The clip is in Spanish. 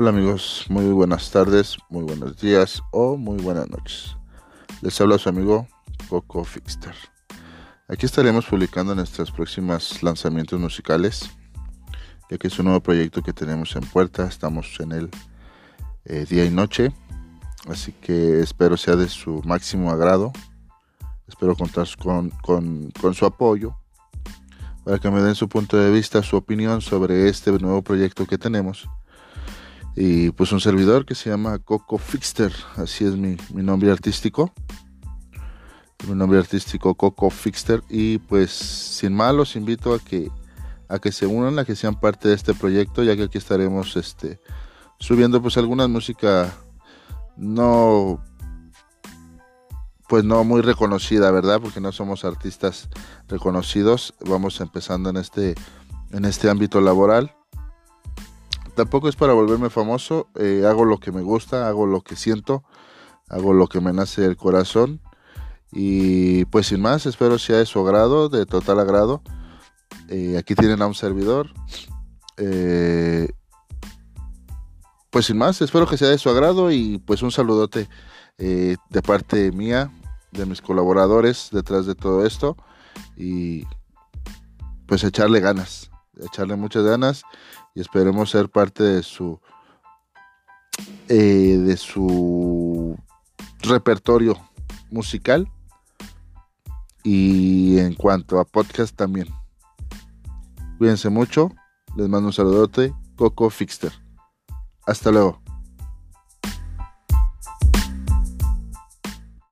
Hola amigos, muy buenas tardes, muy buenos días o muy buenas noches. Les habla su amigo Coco Fixter. Aquí estaremos publicando nuestros próximos lanzamientos musicales, ya que es un nuevo proyecto que tenemos en puerta, estamos en el eh, día y noche, así que espero sea de su máximo agrado, espero contar con, con su apoyo para que me den su punto de vista, su opinión sobre este nuevo proyecto que tenemos y pues un servidor que se llama Coco Fixter, así es mi, nombre artístico. Mi nombre artístico Coco Fixter y pues sin más los invito a que a que se unan, a que sean parte de este proyecto, ya que aquí estaremos este subiendo pues alguna música no pues no muy reconocida, ¿verdad? Porque no somos artistas reconocidos. Vamos empezando en este en este ámbito laboral tampoco es para volverme famoso, eh, hago lo que me gusta, hago lo que siento, hago lo que me nace del corazón y pues sin más, espero sea de su agrado, de total agrado. Eh, aquí tienen a un servidor. Eh, pues sin más, espero que sea de su agrado y pues un saludote de parte mía, de mis colaboradores detrás de todo esto y pues echarle ganas, echarle muchas ganas y esperemos ser parte de su eh, de su repertorio musical y en cuanto a podcast también. Cuídense mucho, les mando un saludote, Coco Fixter. Hasta luego.